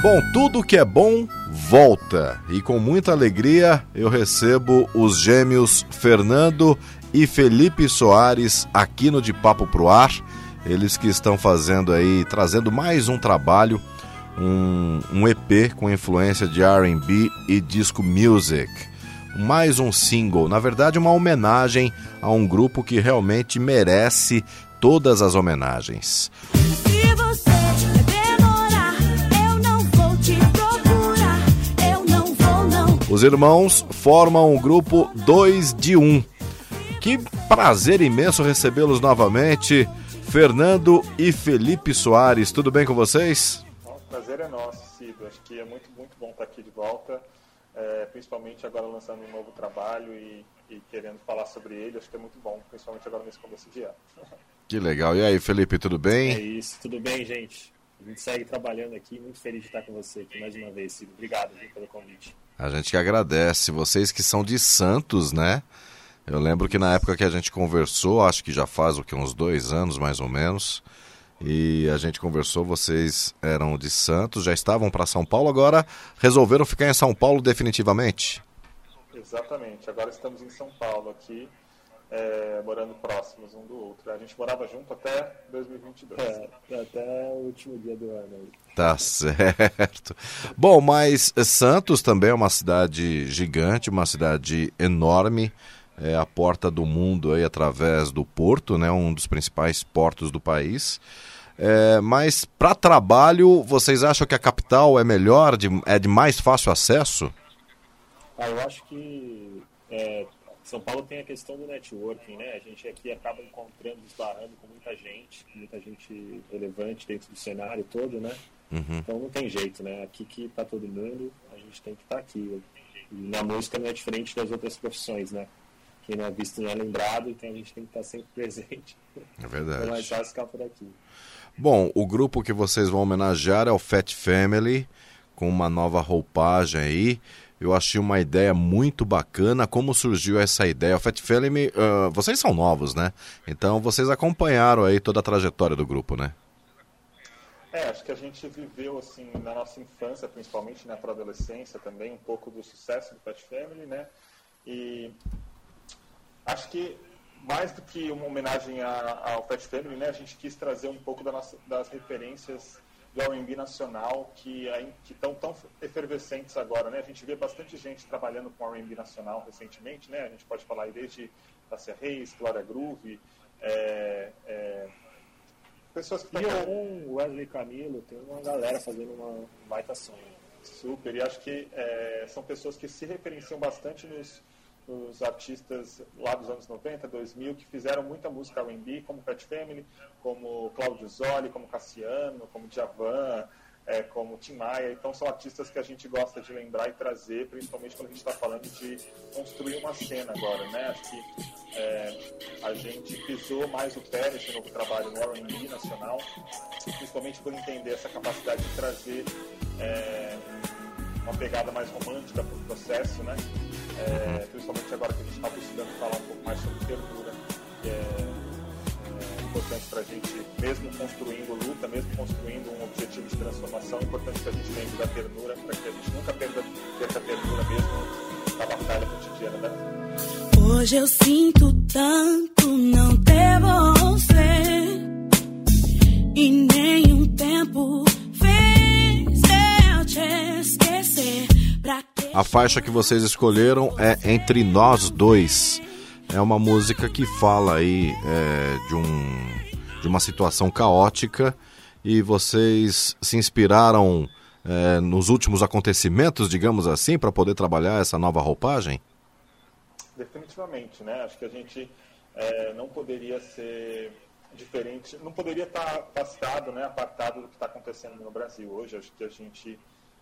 Bom, tudo que é bom volta e com muita alegria eu recebo os gêmeos Fernando e Felipe Soares aqui no De Papo Pro Ar. Eles que estão fazendo aí, trazendo mais um trabalho, um, um EP com influência de RB e disco music. Mais um single, na verdade, uma homenagem a um grupo que realmente merece todas as homenagens. Se Os irmãos formam o grupo 2 de 1. Um. Que prazer imenso recebê-los novamente. Fernando e Felipe Soares, tudo bem com vocês? O prazer é nosso, Cido. Acho que é muito, muito bom estar aqui de volta, é, principalmente agora lançando um novo trabalho e, e, querendo falar sobre ele. Acho que é muito bom, principalmente agora nesse começo de ano. Que legal. E aí, Felipe, tudo bem? É isso, tudo bem, gente? A gente segue trabalhando aqui, muito feliz de estar com você aqui mais uma vez, Cido. Obrigado viu, pelo convite. A gente que agradece. Vocês que são de Santos, né? Eu lembro que na época que a gente conversou, acho que já faz o que uns dois anos mais ou menos, e a gente conversou, vocês eram de Santos, já estavam para São Paulo, agora resolveram ficar em São Paulo definitivamente. Exatamente, agora estamos em São Paulo aqui, é, morando próximos um do outro. A gente morava junto até 2022. É, até o último dia do ano. Aí. Tá certo. Bom, mas Santos também é uma cidade gigante, uma cidade enorme é a porta do mundo aí através do porto, né, um dos principais portos do país. É, mas para trabalho, vocês acham que a capital é melhor, de, é de mais fácil acesso? Ah, eu acho que é, São Paulo tem a questão do networking, né? A gente aqui acaba encontrando, esbarrando com muita gente, muita gente relevante dentro do cenário todo, né? Uhum. Então não tem jeito, né? Aqui que tá todo mundo, a gente tem que estar tá aqui. E na música não é diferente das outras profissões, né? quem não é visto não é lembrado, então a gente tem que estar sempre presente. É verdade. É mais fácil ficar por aqui. Bom, o grupo que vocês vão homenagear é o Fat Family, com uma nova roupagem aí. Eu achei uma ideia muito bacana. Como surgiu essa ideia? O Fat Family, uh, vocês são novos, né? Então vocês acompanharam aí toda a trajetória do grupo, né? É, acho que a gente viveu, assim, na nossa infância, principalmente, né, adolescência também, um pouco do sucesso do Fat Family, né? E acho que mais do que uma homenagem ao Fat Family, né, a gente quis trazer um pouco da nossa, das referências do R&B nacional que estão tão efervescentes agora, né? A gente vê bastante gente trabalhando com R&B nacional recentemente, né? A gente pode falar aí desde Tassia Reis, Glória Groove, é, é, pessoas que... E um Wesley Camilo, tem uma galera fazendo uma baita som. Super, e acho que é, são pessoas que se referenciam bastante nos os artistas lá dos anos 90, 2000, que fizeram muita música R&B, como Fat Family, como Claudio Zoli, como Cassiano, como Djavan, é, como Tim Maia. Então são artistas que a gente gosta de lembrar e trazer, principalmente quando a gente está falando de construir uma cena agora, né? Acho que é, a gente pisou mais o pé nesse novo trabalho no R&B nacional, principalmente por entender essa capacidade de trazer é, uma pegada mais romântica para o processo, né? É, principalmente agora que a gente está buscando falar um pouco mais sobre ternura, que é, é importante para a gente, mesmo construindo luta, mesmo construindo um objetivo de transformação, é importante que a gente lembre da ternura, para que a gente nunca perca, perca a ternura mesmo na batalha cotidiana da vida. Hoje eu sinto tanto não ter você e nenhum tempo a faixa que vocês escolheram é Entre Nós Dois. É uma música que fala aí é, de, um, de uma situação caótica e vocês se inspiraram é, nos últimos acontecimentos, digamos assim, para poder trabalhar essa nova roupagem? Definitivamente, né? Acho que a gente é, não poderia ser diferente, não poderia estar afastado, né, apartado do que está acontecendo no Brasil hoje. Acho que a gente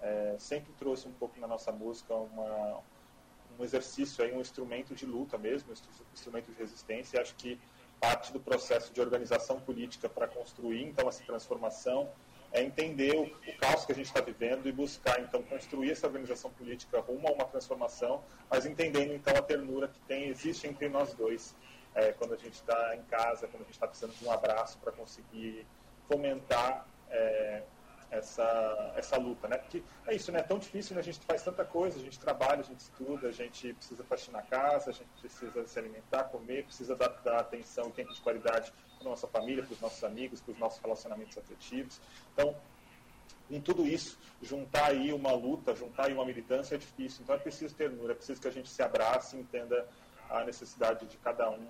é, sempre trouxe um pouco na nossa música uma, um exercício, aí, um instrumento de luta mesmo, um instrumento de resistência. Acho que parte do processo de organização política para construir então essa transformação é entender o, o caos que a gente está vivendo e buscar então construir essa organização política rumo a uma transformação, mas entendendo então a ternura que tem existe entre nós dois é, quando a gente está em casa, quando a gente está precisando de um abraço para conseguir fomentar é, essa, essa luta, né? Porque é isso, né? É tão difícil, né? A gente faz tanta coisa, a gente trabalha, a gente estuda, a gente precisa faxinar a casa, a gente precisa se alimentar, comer, precisa dar, dar atenção e tempo de qualidade para nossa família, para os nossos amigos, para os nossos relacionamentos afetivos. Então, em tudo isso, juntar aí uma luta, juntar aí uma militância é difícil. Então é preciso ternura, é preciso que a gente se abrace e entenda a necessidade de cada um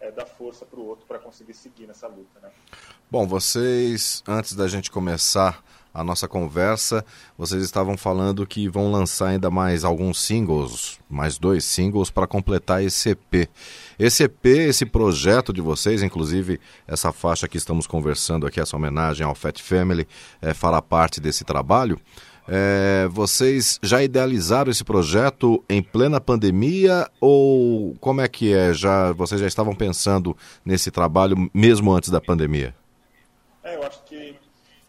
é, dar força para o outro para conseguir seguir nessa luta. Né? Bom, vocês, antes da gente começar a nossa conversa, vocês estavam falando que vão lançar ainda mais alguns singles, mais dois singles para completar esse EP. Esse EP, esse projeto de vocês, inclusive essa faixa que estamos conversando aqui, essa homenagem ao Fat Family, é, fará parte desse trabalho. É, vocês já idealizaram esse projeto em plena pandemia ou como é que é? Já vocês já estavam pensando nesse trabalho mesmo antes da pandemia? É, eu acho que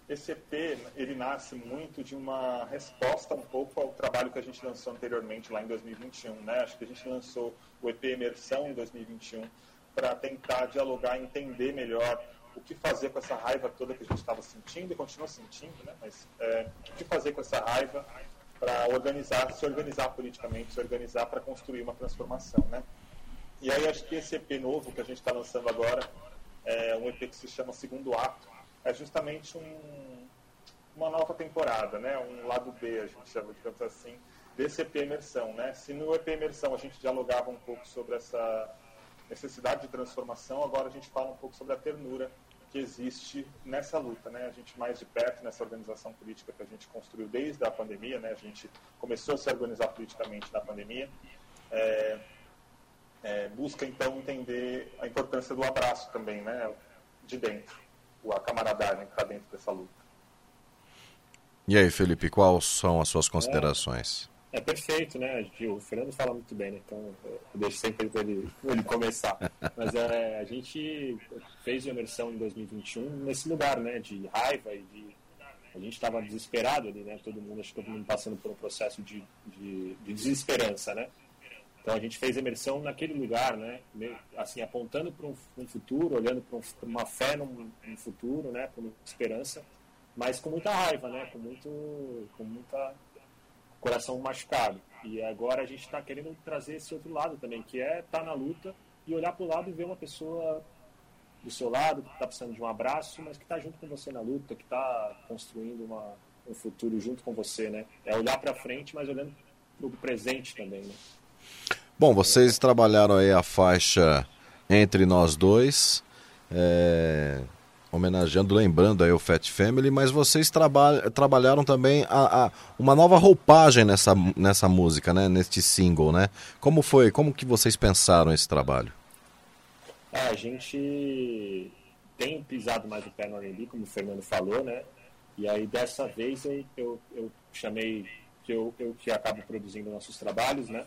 esse EP ele nasce muito de uma resposta um pouco ao trabalho que a gente lançou anteriormente lá em 2021, né? Acho que a gente lançou o EP Imersão em 2021 para tentar dialogar, entender melhor o que fazer com essa raiva toda que a gente estava sentindo e continua sentindo, né? Mas é, o que fazer com essa raiva para organizar, se organizar politicamente, se organizar para construir uma transformação, né? E aí acho que esse EP novo que a gente está lançando agora, é um EP que se chama Segundo Ato, é justamente um, uma nova temporada, né? Um lado B, a gente chama, digamos assim, desse EP Imersão, né? Se no EP Imersão a gente dialogava um pouco sobre essa necessidade de transformação, agora a gente fala um pouco sobre a ternura que existe nessa luta, né? A gente mais de perto nessa organização política que a gente construiu desde a pandemia, né? A gente começou a se organizar politicamente na pandemia, é, é, busca então entender a importância do abraço também, né? De dentro, a camaradagem que está dentro dessa luta. E aí, Felipe, quais são as suas considerações? É, é perfeito, né? O Fernando fala muito bem, né? Então eu deixo sempre ele, ele começar. Mas é, a gente fez a imersão em 2021 nesse lugar, né? De raiva e de. A gente estava desesperado ali, né? Todo mundo, acho que todo mundo passando por um processo de, de, de desesperança, né? Então a gente fez a imersão naquele lugar, né? Assim, apontando para um, um, futuro, olhando para um, uma fé num, num futuro, né? Com esperança, mas com muita raiva, né? Com muito, com muita coração machucado. E agora a gente está querendo trazer esse outro lado também, que é estar tá na luta e olhar para o lado e ver uma pessoa do seu lado que está precisando de um abraço, mas que está junto com você na luta, que está construindo uma, um futuro junto com você, né? É olhar para frente, mas olhando para o presente também, né? Bom, vocês trabalharam aí a faixa Entre Nós Dois, é, homenageando, lembrando aí o Fat Family, mas vocês traba trabalharam também a, a, uma nova roupagem nessa, nessa música, né? Neste single, né? Como foi? Como que vocês pensaram esse trabalho? É, a gente tem pisado mais o pé no R&B, como o Fernando falou, né? E aí dessa vez eu, eu, chamei, que eu, eu que acabo produzindo nossos trabalhos, né?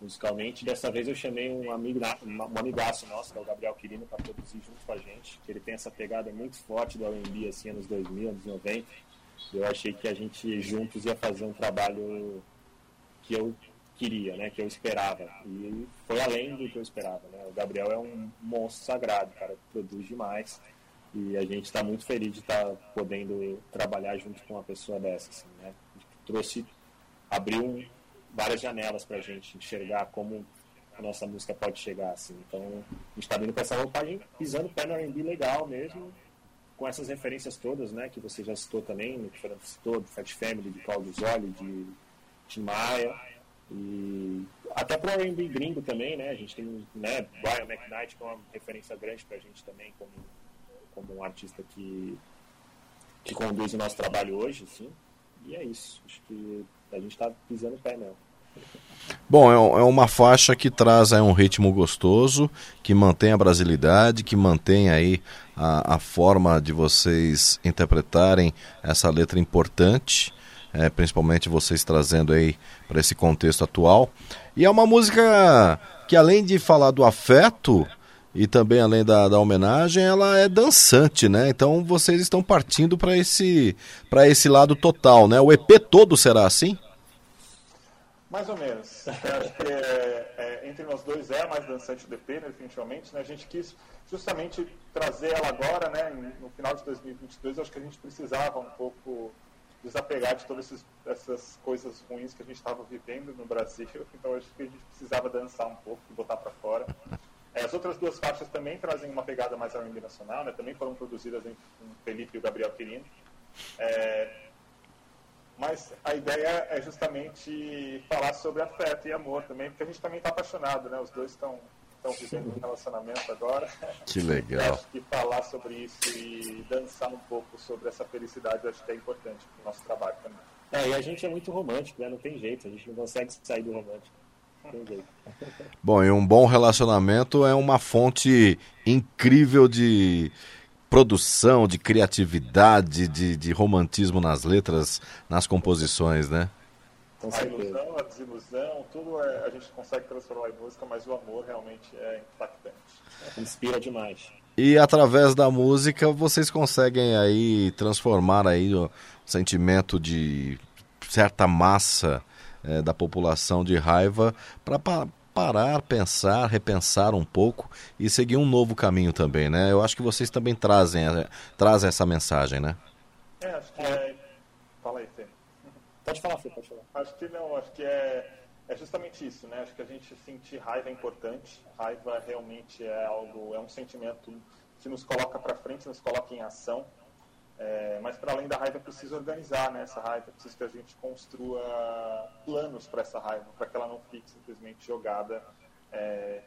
Musicalmente. Dessa vez eu chamei um amigo, um amigaço nosso, que é o Gabriel Quirino, para produzir junto com a gente, que ele tem essa pegada muito forte do R&B, assim, anos 2000, anos 90. Eu achei que a gente juntos ia fazer um trabalho que eu queria, né, que eu esperava. E foi além do que eu esperava, né? O Gabriel é um monstro sagrado, cara, produz demais. E a gente está muito feliz de estar tá podendo trabalhar junto com uma pessoa dessa, assim, né? Trouxe, abriu várias janelas para a gente enxergar como a nossa música pode chegar, assim. Então, a gente está vindo com essa roupagem, pisando o pé no R&B legal mesmo, com essas referências todas, né, que você já citou também, que o Fernando citou, do Fat Family, de Claudio Zoli, de Tim Maia, e até para o R&B gringo também, né, a gente tem, né, Brian McKnight, que é uma referência grande para a gente também, como, como um artista que, que conduz o nosso trabalho hoje, assim, e é isso, acho que a gente está pisando o pé mesmo. Bom, é, é uma faixa que traz aí um ritmo gostoso, que mantém a brasilidade, que mantém aí a, a forma de vocês interpretarem essa letra importante, é, principalmente vocês trazendo aí para esse contexto atual. E é uma música que além de falar do afeto e também além da, da homenagem, ela é dançante, né? Então vocês estão partindo para esse esse lado total, né? O EP todo será assim? Mais ou menos. Acho que é, é, entre nós dois é a mais dançante do EP, né, definitivamente. Né? A gente quis justamente trazer ela agora, né, em- no final de 2022. Eu acho que a gente precisava um pouco desapegar de todas esses- essas coisas ruins que a gente estava vivendo no Brasil. Então acho que a gente precisava dançar um pouco e botar para fora. É, as outras duas faixas também trazem uma pegada mais R&B nacional, né? também foram produzidas entre o Felipe e o Gabriel Quirino. É, mas a ideia é justamente falar sobre afeto e amor também, porque a gente também está apaixonado, né? Os dois estão estão vivendo um relacionamento agora. Que Eu legal. acho que falar sobre isso e dançar um pouco sobre essa felicidade eu acho que é importante para o nosso trabalho também. É, e a gente é muito romântico, né? Não tem jeito, a gente não consegue sair do romântico. Não tem jeito. Bom, e um bom relacionamento é uma fonte incrível de produção, de criatividade, de, de romantismo nas letras, nas composições, né? Com A ilusão, a desilusão, tudo é- a gente consegue transformar em música, mas o amor realmente é impactante. Inspira demais. E através da música vocês conseguem aí transformar aí o sentimento de certa massa eh, da população de raiva para parar, pensar, repensar um pouco e seguir um novo caminho também, né? Eu acho que vocês também trazem, eh, trazem essa mensagem, né? É, acho que é. Fala aí, Fê. Pode falar, Fê, pode falar. Acho que não, acho que é, é justamente isso, né? Acho que a gente sentir raiva é importante. Raiva realmente é algo, é um sentimento que nos coloca para frente, nos coloca em ação. É, mas para além da raiva é preciso organizar né, essa raiva, é preciso que a gente construa planos para essa raiva, para que ela não fique simplesmente jogada é,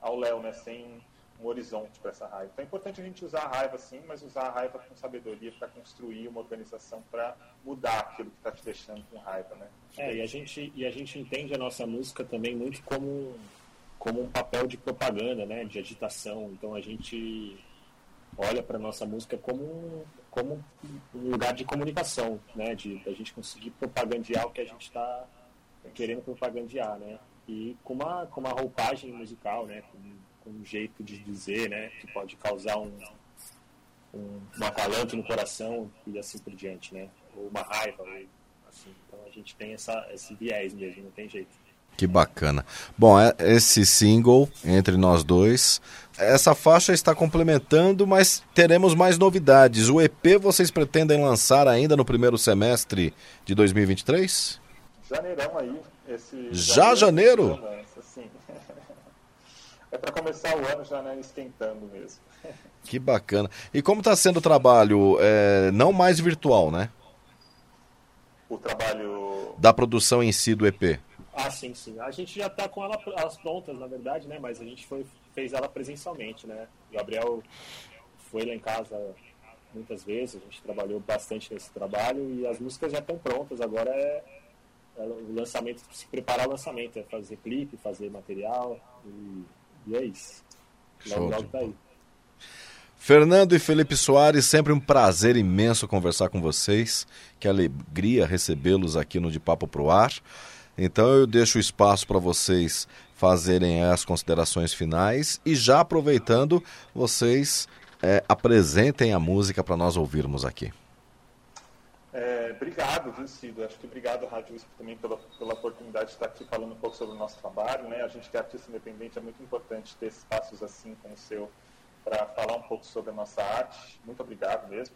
ao léu, né, sem um horizonte para essa raiva. Então é importante a gente usar a raiva sim, mas usar a raiva com sabedoria para construir uma organização para mudar aquilo que está te deixando com raiva. Né? É, e a gente, e a gente entende a nossa música também muito como, como um papel de propaganda, né? De agitação. Então a gente olha para nossa música como como um lugar de comunicação, né? De a gente conseguir propagandear o que a gente está querendo propagandear, né? E com uma, com uma roupagem musical, né? Com, com um jeito de dizer, né? Que pode causar um, um, um acalanto no coração e assim por diante, né? Ou uma raiva, assim. Então a gente tem essa, esse viés mesmo, não tem jeito. Que bacana. Bom, é- esse single, Entre Nós Dois, essa faixa está complementando, mas teremos mais novidades. O EP vocês pretendem lançar ainda no primeiro semestre de 2023? Janeirão aí. Esse Já janeiro? Lança, sim. É para começar o ano já né, esquentando mesmo. Que bacana. E como está sendo o trabalho? É, não mais virtual, né? O trabalho Da produção em si do EP. Ah, sim, sim. A gente já tá com ela, elas prontas, na verdade, né? Mas a gente foi, fez ela presencialmente, né? O Gabriel foi lá em casa muitas vezes, a gente trabalhou bastante nesse trabalho e as músicas já estão prontas. Agora é, é o lançamento, se preparar o lançamento, é fazer clipe, fazer material e, e é isso. Logo, logo tá aí. Fernando e Felipe Soares, sempre um prazer imenso conversar com vocês. Que alegria recebê-los aqui no De Papo Pro Ar. Então eu deixo o espaço para vocês fazerem as considerações finais e já aproveitando, vocês é, apresentem a música para nós ouvirmos aqui. É, obrigado, viu, Cido? Acho que obrigado, Rádio USP, também pela, pela oportunidade de estar aqui falando um pouco sobre o nosso trabalho. Né? A gente que é artista independente, é muito importante ter espaços assim como o seu para falar um pouco sobre a nossa arte. Muito obrigado mesmo,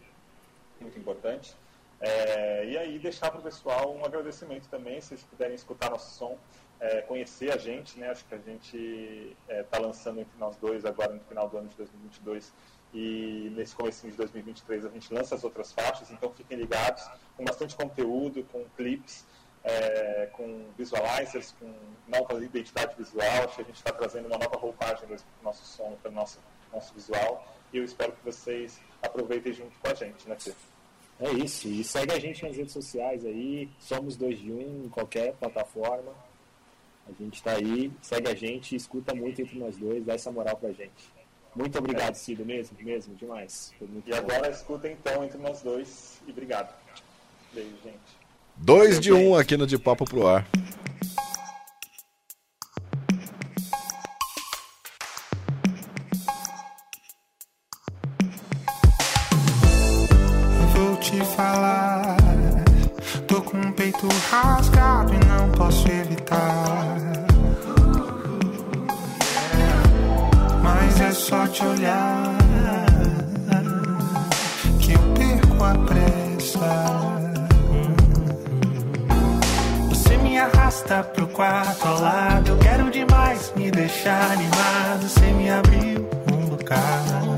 muito importante. É, e aí deixar para o pessoal um agradecimento também, se vocês puderem escutar nosso som, é, conhecer a gente, né? Acho que a gente está lançando entre nós dois agora no final do ano de 2022 e nesse começo de 2023 a gente lança as outras faixas, então fiquem ligados, com bastante conteúdo, com clips, é, com visualizers, com nova identidade visual, acho que a gente está trazendo uma nova roupagem para o nosso som, para o nosso, nosso visual, e eu espero que vocês aproveitem junto com a gente, né, Fê? É isso. E segue a gente nas redes sociais aí. Somos dois de um em qualquer plataforma. A gente tá aí, segue a gente, escuta muito entre nós dois, dá essa moral pra gente. Muito obrigado, Cido, mesmo, mesmo, demais. Foi muito E bom. agora escuta então entre nós dois e obrigado. Beijo, gente. Dois de um aqui no De Papo Pro Ar. Arrasta pro quarto ao lado. Eu quero demais me deixar animado. Você me abriu um bocado.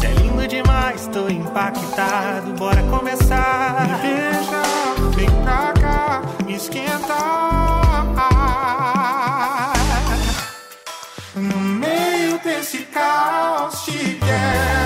Cê é lindo demais, tô impactado. Bora começar. Me beija, vem pra cá, me esquenta. No meio desse caos te quero.